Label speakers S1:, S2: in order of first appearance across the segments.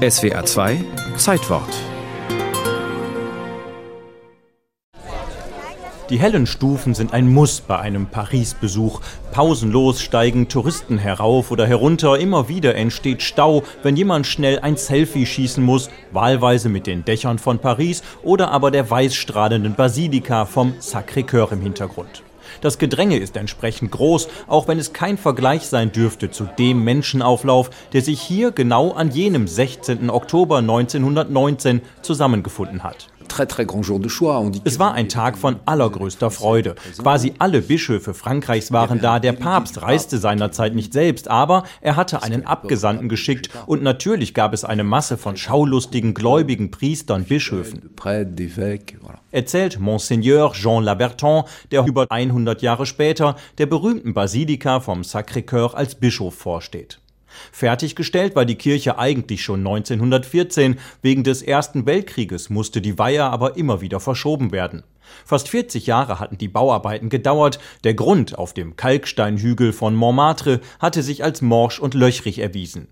S1: SWR 2 Zeitwort
S2: Die hellen Stufen sind ein Muss bei einem Paris-Besuch. Pausenlos steigen Touristen herauf oder herunter, immer wieder entsteht Stau, wenn jemand schnell ein Selfie schießen muss, wahlweise mit den Dächern von Paris oder aber der weißstrahlenden Basilika vom Sacré-Cœur im Hintergrund. Das Gedränge ist entsprechend groß, auch wenn es kein Vergleich sein dürfte zu dem Menschenauflauf, der sich hier genau an jenem 16. Oktober 1919 zusammengefunden hat. Es war ein Tag von allergrößter Freude. Quasi alle Bischöfe Frankreichs waren da. Der Papst reiste seinerzeit nicht selbst, aber er hatte einen Abgesandten geschickt und natürlich gab es eine Masse von schaulustigen, gläubigen Priestern, Bischöfen. Erzählt Monseigneur Jean Laberton, der über 100 Jahre später der berühmten Basilika vom Sacré-Cœur als Bischof vorsteht. Fertiggestellt war die Kirche eigentlich schon 1914, wegen des Ersten Weltkrieges musste die Weihe aber immer wieder verschoben werden. Fast 40 Jahre hatten die Bauarbeiten gedauert. Der Grund auf dem Kalksteinhügel von Montmartre hatte sich als morsch und löchrig erwiesen.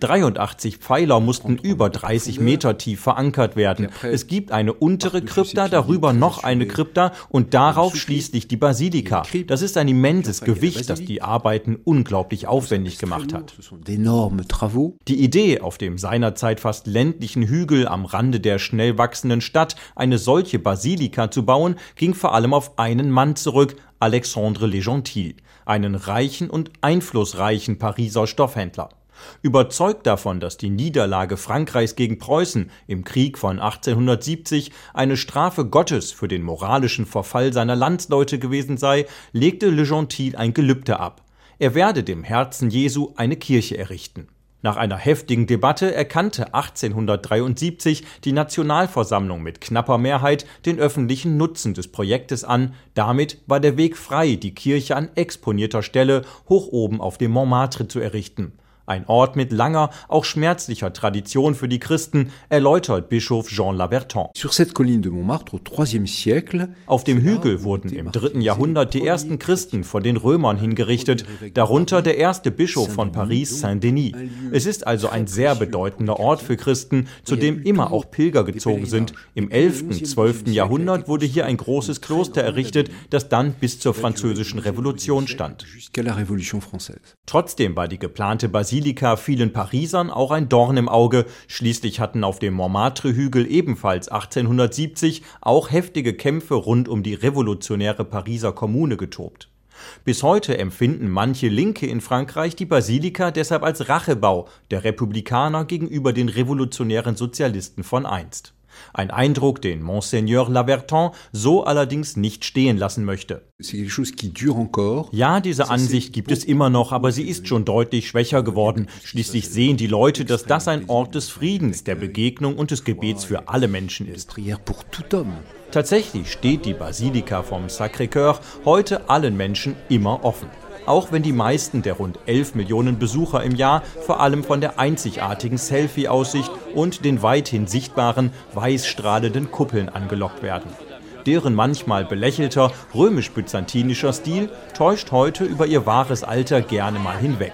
S2: 83 Pfeiler mussten über 30 Meter tief verankert werden. Es gibt eine untere Krypta, darüber noch eine Krypta und darauf schließlich die Basilika. Das ist ein immenses Gewicht, das die Arbeiten unglaublich aufwendig gemacht hat. Die Idee, auf dem seinerzeit fast ländlichen Hügel am Rande der schnell wachsenden Stadt eine solche Basilika zu bauen, ging vor allem auf einen Mann zurück, Alexandre Legentil, einen reichen und einflussreichen Pariser Stoffhändler. Überzeugt davon, dass die Niederlage Frankreichs gegen Preußen im Krieg von 1870 eine Strafe Gottes für den moralischen Verfall seiner Landsleute gewesen sei, legte Le Gentil ein Gelübde ab. Er werde dem Herzen Jesu eine Kirche errichten. Nach einer heftigen Debatte erkannte 1873 die Nationalversammlung mit knapper Mehrheit den öffentlichen Nutzen des Projektes an. Damit war der Weg frei, die Kirche an exponierter Stelle hoch oben auf dem Montmartre zu errichten ein Ort mit langer, auch schmerzlicher Tradition für die Christen, erläutert Bischof Jean Laberton. Auf dem Hügel wurden im dritten Jahrhundert die ersten Christen vor den Römern hingerichtet, darunter der erste Bischof von Paris, Saint-Denis. Es ist also ein sehr bedeutender Ort für Christen, zu dem immer auch Pilger gezogen sind. Im 11., 12. Jahrhundert wurde hier ein großes Kloster errichtet, das dann bis zur französischen Revolution stand. Trotzdem war die geplante Basilika Basilika vielen Parisern auch ein Dorn im Auge. Schließlich hatten auf dem Montmartre-Hügel ebenfalls 1870 auch heftige Kämpfe rund um die revolutionäre Pariser Kommune getobt. Bis heute empfinden manche Linke in Frankreich die Basilika deshalb als Rachebau der Republikaner gegenüber den revolutionären Sozialisten von einst. Ein Eindruck, den Monseigneur Laberton so allerdings nicht stehen lassen möchte. Ja, diese Ansicht gibt es immer noch, aber sie ist schon deutlich schwächer geworden. Schließlich sehen die Leute, dass das ein Ort des Friedens, der Begegnung und des Gebets für alle Menschen ist. Tatsächlich steht die Basilika vom Sacré-Cœur heute allen Menschen immer offen auch wenn die meisten der rund 11 Millionen Besucher im Jahr vor allem von der einzigartigen Selfie-Aussicht und den weithin sichtbaren, weiß strahlenden Kuppeln angelockt werden. Deren manchmal belächelter römisch-byzantinischer Stil täuscht heute über ihr wahres Alter gerne mal hinweg.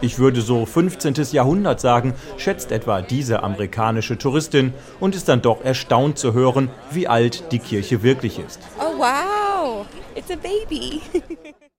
S2: Ich würde so 15. Jahrhundert sagen, schätzt etwa diese amerikanische Touristin und ist dann doch erstaunt zu hören, wie alt die Kirche wirklich ist.
S3: Oh wow, it's a baby.